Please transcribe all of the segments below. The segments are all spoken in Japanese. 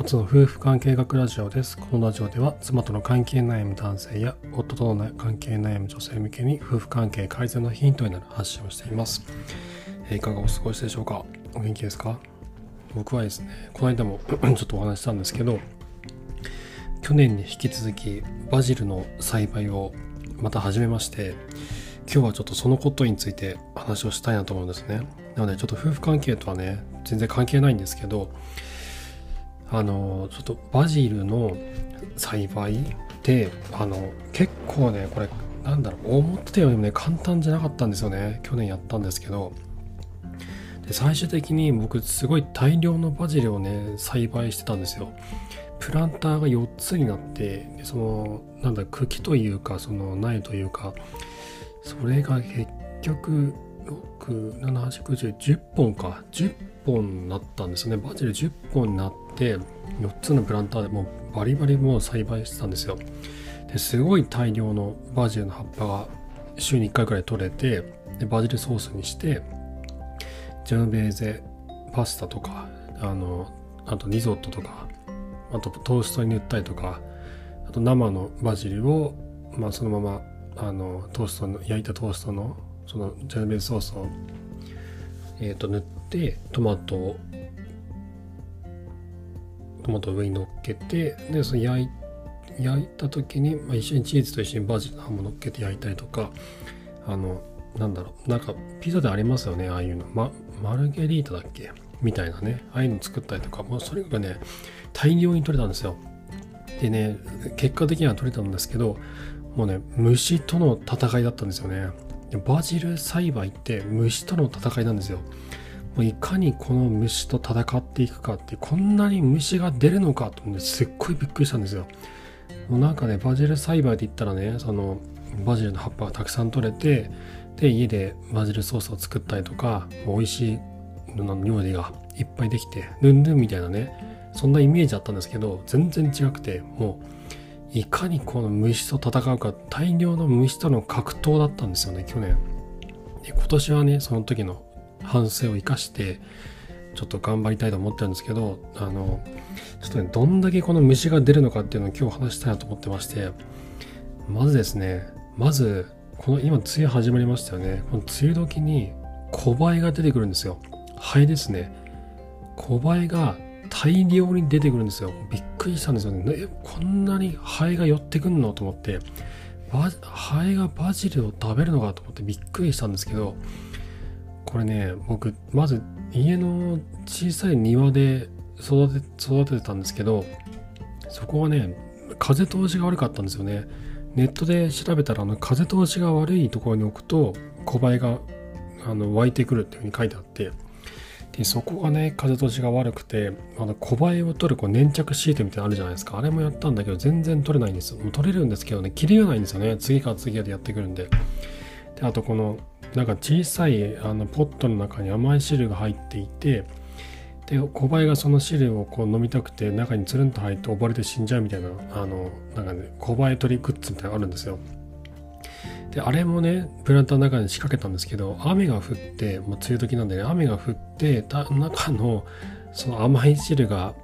初の夫婦関係学ラジオです。このラジオでは妻との関係悩む男性や夫との関係悩む女性向けに夫婦関係改善のヒントになる発信をしています。えいかがお過ごしでしょうか？お元気ですか？僕はですね、この間も ちょっとお話ししたんですけど、去年に引き続きバジルの栽培をまた始めまして、今日はちょっとそのことについて話をしたいなと思うんですね。なのでちょっと夫婦関係とはね、全然関係ないんですけど、あの、ちょっとバジルの栽培って、あの、結構ね、これ、なんだろう、思ってたよりもね、簡単じゃなかったんですよね。去年やったんですけど。で最終的に僕、すごい大量のバジルをね、栽培してたんですよ。プランターが4つになって、でその、なんだ、茎というか、その苗というか、それが結局、6、7、8、9、10、本か。10本なったんですね。バジル10本になって、4つのプランターでもうバリバリもう栽培してたんですよ。ですごい大量のバジルの葉っぱが週に1回くらい取れて、でバジルソースにして、ジェノベーゼパスタとか、あの、あとリゾットとか、あとトーストに塗ったりとか、あと生のバジルを、まあそのまま、あの、トーストの、焼いたトーストの、そのジェノベーゼソースを、えっ、と、塗って、トマトを、トマトを上に乗っけて、で、その焼い焼いた時に、まあ、一緒にチーズと一緒にバジルの葉も乗っけて焼いたりとか、あの、なんだろう、なんかピザでありますよね、ああいうの。ま、マルゲリータだっけ？みたいなね、ああいうの作ったりとか、もうそれがね、大量に取れたんですよ。でね、結果的には取れたんですけど、もうね、虫との戦いだったんですよね。バジル栽培って虫との戦いなんですよ。もういかにこの虫と戦っていくかって、こんなに虫が出るのかと思って、すっごいびっくりしたんですよ。もうなんかね、バジル栽培で言ったらね、その、バジルの葉っぱがたくさん取れて、で、家でバジルソースを作ったりとか、美味しいの料理がいっぱいできて、ルンルンみたいなね、そんなイメージあったんですけど、全然違くて、もう、いかにこの虫と戦うか、大量の虫との格闘だったんですよね、去年。で、今年はね、その時の反省を生かして、ちょっと頑張りたいと思ってるんですけど、あの、ちょっとね、どんだけこの虫が出るのかっていうのを今日話したいなと思ってまして、まずですね、まず、この今、梅雨始まりましたよね。この梅雨時に小バエが出てくるんですよ。ハエですね。小バエが大量に出てくるんですよ。びっくりしたんですよね。えこんなにハエが寄ってくんのと思って、ハエがバジルを食べるのかと思ってびっくりしたんですけど、これね、僕、まず家の小さい庭で育て育ててたんですけど、そこはね、風通しが悪かったんですよね。ネットで調べたら、あの風通しが悪いところに置くと、小バエがあの湧いてくるっていうふうに書いてあって、でそこがね、風通しが悪くて、あの小バエを取るこう粘着シートみたいなのあるじゃないですか。あれもやったんだけど、全然取れないんですよ。もう取れるんですけどね、切りがないんですよね。次から次へとやってくるんで。で、あとこの、なんか小さいあのポットの中に甘い汁が入っていて、で小バエがその汁をこう飲みたくて中につるんと入って溺れて死んじゃうみたいなあのなんかね小バエ取りグッズみたいなのがあるんですよ。であれもねプランターの中に仕掛けたんですけど雨が降ってもう梅雨時なんでね雨が降ってた中のその甘い汁が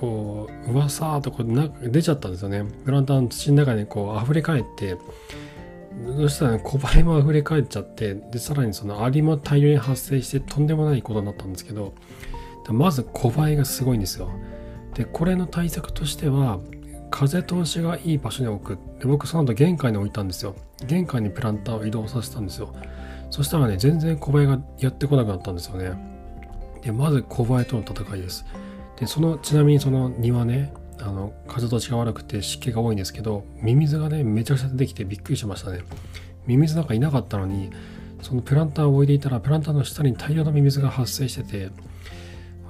こううわさーとこうな出ちゃったんですよね。プランターの土の中にこう溢れ返ってそしたらね小バエも溢れ返っちゃってでさらにそのアリも大量に発生してとんでもないことになったんですけどまず小バエがすごいんですよ。で、これの対策としては、風通しがいい場所に置く。で、僕その後玄関に置いたんですよ。玄関にプランターを移動させたんですよ。そしたらね、全然小バエがやってこなくなったんですよね。で、まず小バエとの戦いです。で、その、ちなみにその庭ね、あの、風通しが悪くて湿気が多いんですけど、ミミズがね、めちゃくちゃ出てきてびっくりしましたね。ミミズなんかいなかったのに、そのプランターを置いていたら、プランターの下に大量のミミズが発生してて、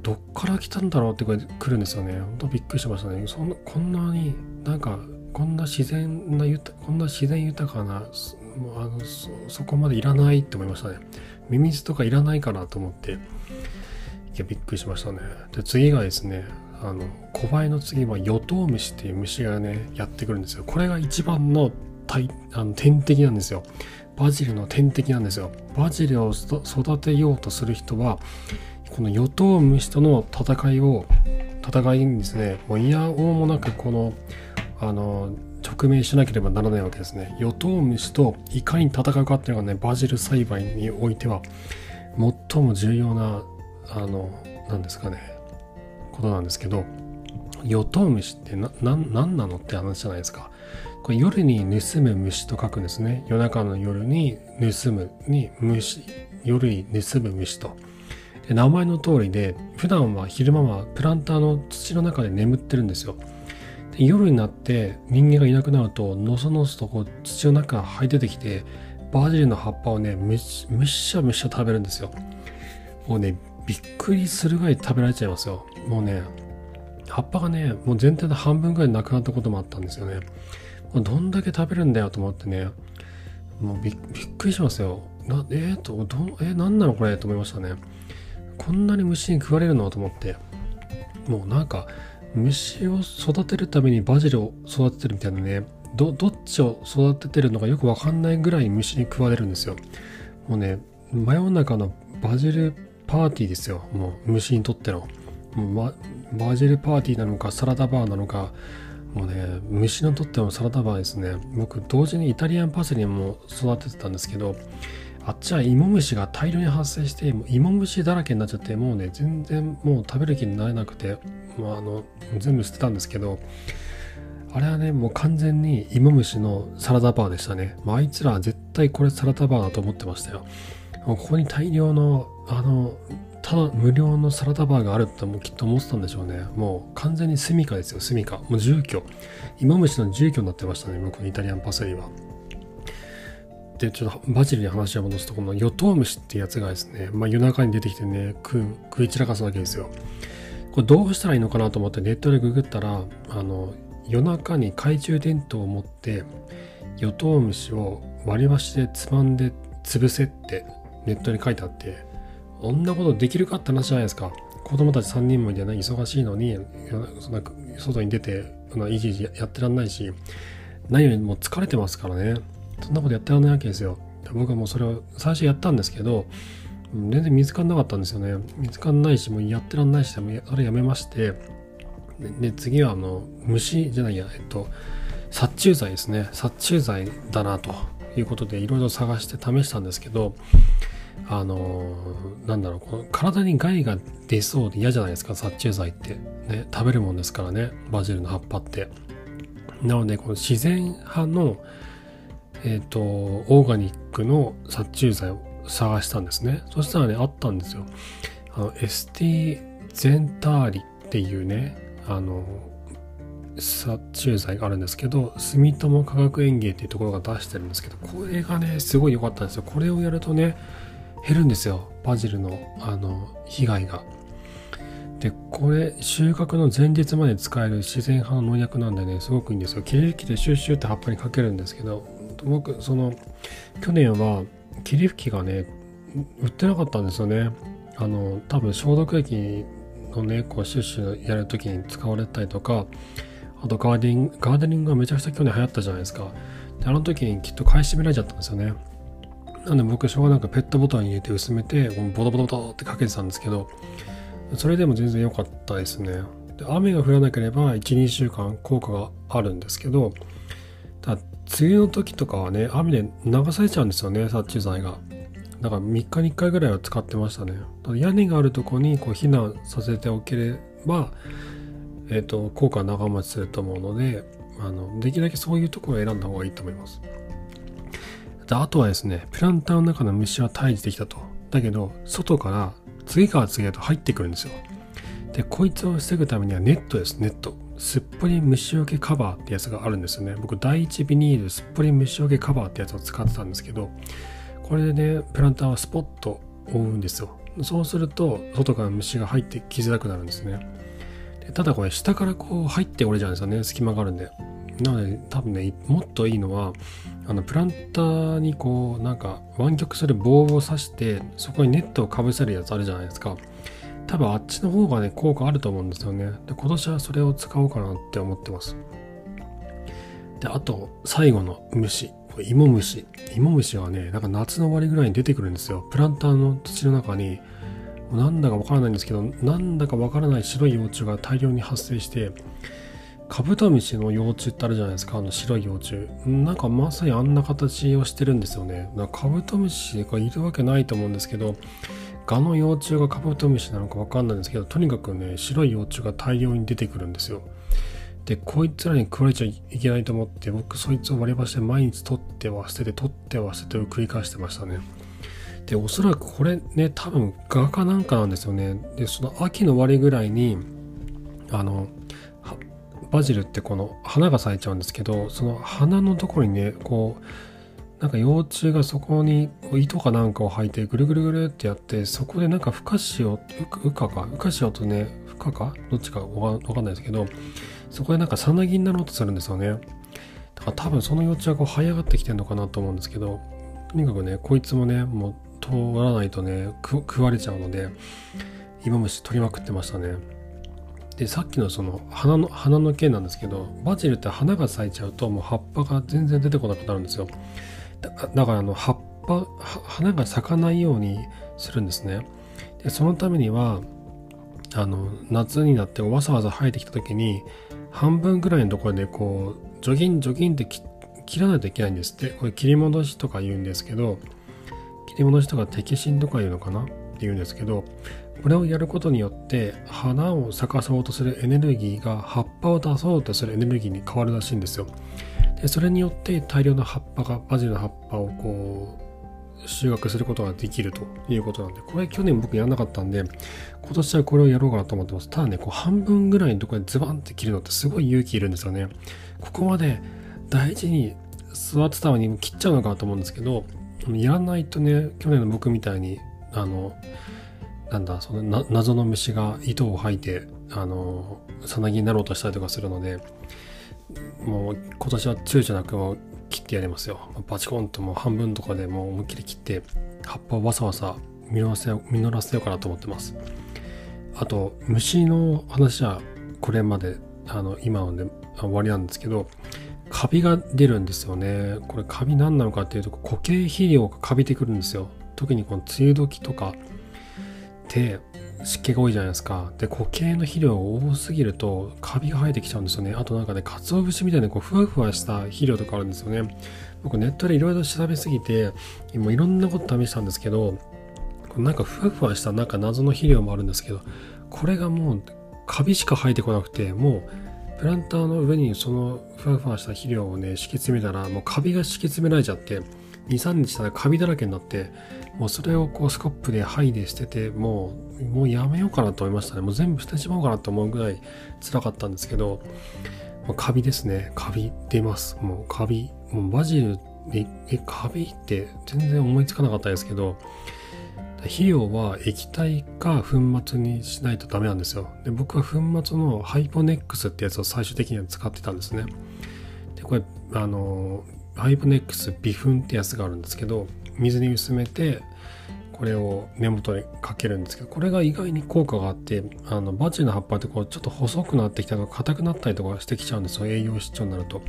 どっから来たんだろうってこれ来るんですよね。本当びっくりしましたね。そんなこんなになんかこんな自然なこんな自然豊かなそあのそこまでいらないって思いましたね。ミミズとかいらないかなと思っていやびっくりしましたね。で次がですねあの小バエの次はヨトウムシっていう虫がねやってくるんですよ。これが一番の大あの天敵なんですよ。バジルの天敵なんですよ。バジルを育てようとする人はこのヨトウムシとの戦いを戦いにですねもういやおうもなくこのあの直面しなければならないわけですね与党虫といかに戦うかっていうのがねバジル栽培においては最も重要なあの何ですかねことなんですけど与党虫って何なのって話じゃないですか。これ夜に盗む虫と書くんですね。夜中の夜に盗むに虫夜に盗む虫と。名前の通りで普段は昼間はプランターの土の中で眠ってるんですよ。で夜になって人間がいなくなるとのそのそとこう土の中から這い出てきてバジルの葉っぱをねむしむしゃむしゃ食べるんですよ。もうねびっくりするぐらい食べられちゃいますよ。もうね葉っぱがねもう全体の半分ぐらいなくなったこともあったんですよね。もうどんだけ食べるんだよと思ってねもうびっくりしますよ。なえー、とどえー、何なのこれと思いましたね。こんなに虫に食われるのと思って。もうなんか虫を育てるためにバジルを育ててるみたいなねどどっちを育ててるのかよくわかんないぐらい虫に食われるんですよ。もうね真夜中のバジルパーティーですよ。もう虫にとっての。もう、ま、バジルパーティーなのかサラダバーなのか。もうね虫にとってもサラダバーですね。僕同時にイタリアンパセリも育ててたんですけどあっちは芋虫が大量に発生して芋虫だらけになっちゃってもうね全然もう食べる気になれなくて、まあ、あの全部捨てたんですけどあれはねもう完全に芋虫のサラダバーでしたね、まあ、あいつらは絶対これサラダバーだと思ってましたよ。ここに大量のあのただ無料のサラダバーがあるってもきっと思ってたんでしょうね。もう完全に住処ですよ住処もう住居。芋虫の住居になってましたね僕のイタリアンパセリは。でちょっとバジルに話を戻すとこのヨトウムシってやつがですね、まあ、夜中に出てきてね食食い散らかすわけですよ。これどうしたらいいのかなと思ってネットでググったらあの夜中に懐中電灯を持ってヨトウムシを割り箸でつまんで潰せってネットに書いてあってこんなことできるか？って話じゃないですか子供たち3人もいてね忙しいのにそんな外に出ていじいじやってらんないし何よりも疲れてますからねそんなことやってらんないわけですよ。僕はもうそれを最初やったんですけど、全然見つかんなかったんですよね。見つかんないし、もうやってらんないし、もうそれやめまして、で、次はあの、虫じゃないや、えっと、殺虫剤ですね。殺虫剤だなということで、いろいろ探して試したんですけど、あのなんだろう、この体に害が出そうで嫌じゃないですか、殺虫剤って。ね、食べるもんですからね、バジルの葉っぱって。なので、この自然派のえっ、ー、と、オーガニックの殺虫剤を探したんですね。そしたらね、あったんですよ。あの、ST ゼンターリっていうね、あの、殺虫剤があるんですけど、住友化学園芸っていうところが出してるんですけど、これがね、すごい良かったんですよ。これをやるとね、減るんですよ。バジルの、あの、被害が。で、これ、収穫の前日まで使える自然派の農薬なんでね、すごくいいんですよ。切り機でシュッシュって葉っぱにかけるんですけど、僕その去年は霧吹きがね売ってなかったんですよねあの多分消毒液のねこうシュッシュやるときに使われたりとかあとガーデニングガーデニングがめちゃくちゃ去年流行ったじゃないですかであの時にきっと買い占められちゃったんですよねなんで僕しょうがなくペットボトルに入れて薄めてボトボトボトってかけてたんですけどそれでも全然良かったですねで雨が降らなければ12週間効果があるんですけどただ梅雨の時とかはね、雨で流されちゃうんですよね、殺虫剤が。だから3日に1回ぐらいは使ってましたね。屋根があるとこにこう避難させておければ、えっ、ー、と、効果は長持ちすると思うので、あの、できるだけそういうところを選んだ方がいいと思います。であとはですね、プランターの中の虫は退治できたと。だけど、外から次から次へと入ってくるんですよ。で、こいつを防ぐためにはネットです、ネット。すっぽり虫除けカバーってやつがあるんですよね。僕、第一ビニールすっぽり虫除けカバーってやつを使ってたんですけど、これでね、プランターはスポッと覆うんですよ。そうすると、外から虫が入ってきづらくなるんですね。でただこれ、下からこう入って折れちゃうんですよね。隙間があるんで。なので、多分ね、もっといいのは、あの、プランターにこう、なんか湾曲する棒を刺して、そこにネットをかぶせるやつあるじゃないですか。多分あっちの方がね、効果あると思うんですよね。で、今年はそれを使おうかなって思ってます。で、あと、最後の虫。芋虫。芋虫はね、なんか夏の終わりぐらいに出てくるんですよ。プランターの土の中に、なんだかわからないんですけどなんだかわからない白い幼虫が大量に発生してカブトムシの幼虫ってあるじゃないですか。あの白い幼虫。なんかまさにあんな形をしてるんですよね。だかカブトムシがいるわけないと思うんですけどガの幼虫がカブトムシなのかわかんないんですけどとにかくね白い幼虫が大量に出てくるんですよ。でこいつらに食われちゃいけないと思って僕そいつを割り箸で毎日取っては捨てて取っては捨ててを繰り返してましたね。でおそらくこれね多分画家なんかなんですよね。でその秋の終わりぐらいにあのバジルってこの花が咲いちゃうんですけどその花のところにねこうなんか幼虫がそこに糸かなんかを履いてぐるぐるぐるってやってそこでなんか孵化しよう羽化か孵化しようとね孵化か？どっちかわかんないですけどそこでなんかさなぎになろうとするんですよね。だから多分その幼虫はこう這い上がってきてるのかなと思うんですけどとにかくねこいつもねもう通らないとね食われちゃうので芋虫取りまくってましたね。でさっきのその花の花の件なんですけどバジルって花が咲いちゃうともう葉っぱが全然出てこなくなるんですよ。だからあの葉っぱ花が咲かないようにするんですね。でそのためにはあの夏になってわざわざ生えてきた時に半分ぐらいのところでこうジョギンジョギンって切らないといけないんですって。これ切り戻しとか言うんですけど切り戻しとか摘心とか言うのかな？って言うんですけどこれをやることによって花を咲かそうとするエネルギーが葉っぱを出そうとするエネルギーに変わるらしいんですよ。でそれによって大量の葉っぱがバジルの葉っぱをこう収穫することができるということなんでこれ去年僕やんなかったんで今年はこれをやろうかなと思ってます。ただねこう半分ぐらいのところでズバンって切るのってすごい勇気いるんですよね。ここまで大事に座ってたのに切っちゃうのかなと思うんですけどやらないとね去年の僕みたいにあのなんだその謎の虫が糸を吐いてあのさなぎになろうとしたりとかするのでもう今年は躊躇なく切ってやりますよ。バチコンともう半分とかでもう思いっきり切って葉っぱをわさわさ実らせ実らせようかなと思ってます。あと虫の話はこれまであの今ので終わりなんですけどカビが出るんですよね。これカビ何なのかっていうと固形肥料がカビてくるんですよ。特にこの梅雨時とかって湿気が多いじゃないですか。で固形の肥料が多すぎるとカビが生えてきちゃうんですよね。あとなんかね鰹節みたいなこうふわふわした肥料とかあるんですよね。僕ネットでいろいろ調べすぎて今いろんなこと試したんですけどなんかふわふわしたなんか謎の肥料もあるんですけどこれがもうカビしか生えてこなくてもうプランターの上にそのふわふわした肥料をね敷き詰めたらもうカビが敷き詰められちゃって23日したらカビだらけになってもうそれをこうスコップで剥いで捨ててもうもうやめようかなと思いましたね。もう全部捨てちまおうかなと思うぐらい辛かったんですけど、まあ、カビですね。カビ出ます。もうカビもうバジルえカビって全然思いつかなかったですけど肥料は液体か粉末にしないとダメなんですよ。で僕は粉末のハイポネックスってやつを最終的には使ってたんですね。でこれあのハイポネックス微粉ってやつがあるんですけど水に薄めてこれを根元にかけるんですけどこれが意外に効果があってあのバジルの葉っぱってこうちょっと細くなってきたりとか硬くなったりとかしてきちゃうんですよ。栄養失調になると。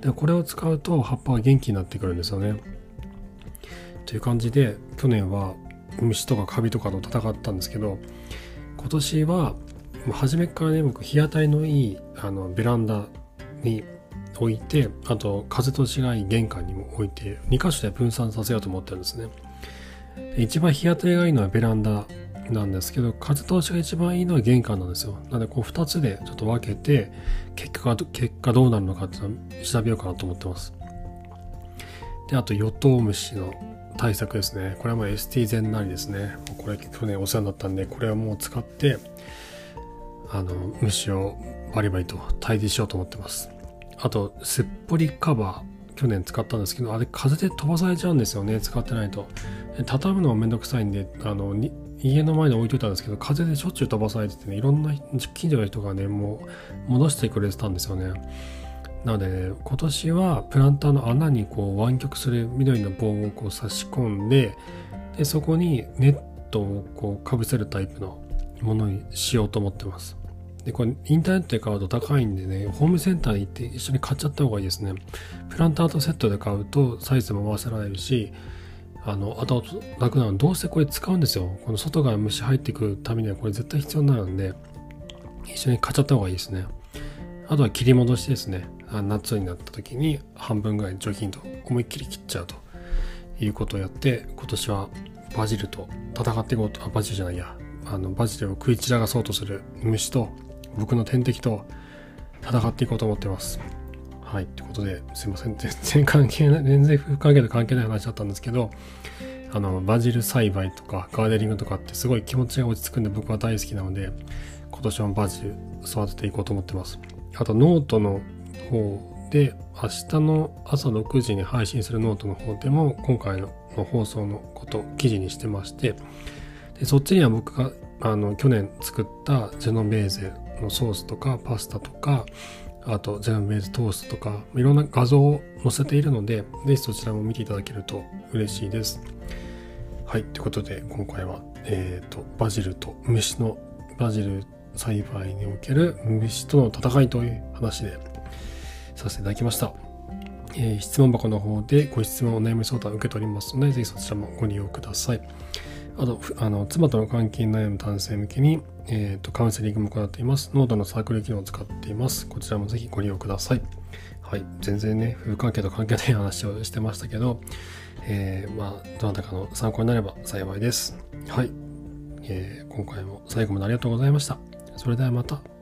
でこれを使うと葉っぱが元気になってくるんですよね。という感じで去年は虫とかカビとかと戦ったんですけど今年は初めからね僕日当たりのいいあのベランダに置いてあと風通しがいい玄関にも置いて2箇所で分散させようと思ってるんですね。一番日当たりがいいのはベランダなんですけど風通しが一番いいのは玄関なんですよ。なのでこう2つでちょっと分けて結果が結果どうなるのかっていうのを調べようかなと思ってます。であとヨトウムシの対策ですね。これはもう ST 全なりですね。これ去年お世話になったんでこれはもう使ってあの虫をバリバリと退治しようと思ってます。あと、すっぽりカバー、去年使ったんですけど、あれ風で飛ばされちゃうんですよね、使ってないと。畳むのもめんどくさいんで、あの、家の前に置いといたんですけど、風でしょっちゅう飛ばされててね、いろんな近所の人がね、もう戻してくれてたんですよね。なので、ね、今年はプランターの穴にこう湾曲する緑の棒をこう差し込んで、で、そこにネットをこうかぶせるタイプのものにしようと思ってます。で、これインターネットで買うと高いんでね、ホームセンターに行って一緒に買っちゃった方がいいですね。プランターとセットで買うとサイズも合わせられるし、あの、後々楽なのどうせこれ使うんですよ。この外から虫入ってくるためにはこれ絶対必要になるんで、一緒に買っちゃった方がいいですね。あとは切り戻しですね。夏になった時に半分ぐらい除菌と思いっきり切っちゃうということをやって、今年はバジルと戦っていこうと、あ、バジルじゃないや、あの、バジルを食い散らかそうとする虫と、僕の天敵と戦っていこうと思ってます。はい。ということで、すいません。全 然関係ない、全然不関係と関係ない話だったんですけど、あの、バジル栽培とかガーデニングとかってすごい気持ちが落ち着くんで僕は大好きなので、今年もバジル育てていこうと思ってます。あと、ノートの方で、明日の朝6時に配信するノートの方でも、今回の放送のこと記事にしてまして、でそっちには僕があの去年作ったジェノベーゼのソースとかパスタとかあとジェノベーゼトーストとかいろんな画像を載せているのでぜひそちらも見ていただけると嬉しいです。はいということで今回はえっ、ー、とバジルと虫のバジル栽培における虫との戦いという話でさせていただきました、えー、質問箱の方でご質問お悩み相談を受けておりますのでぜひそちらもご利用ください。あと、あの、妻との関係に悩む男性向けに、えっ、ー、と、カウンセリングも行っています。ノートのサークル機能を使っています。こちらもぜひご利用ください。はい。全然ね、夫婦関係と関係ない話をしてましたけど、えー、まあ、どなたかの参考になれば幸いです。はい。えー、今回も最後までありがとうございました。それではまた。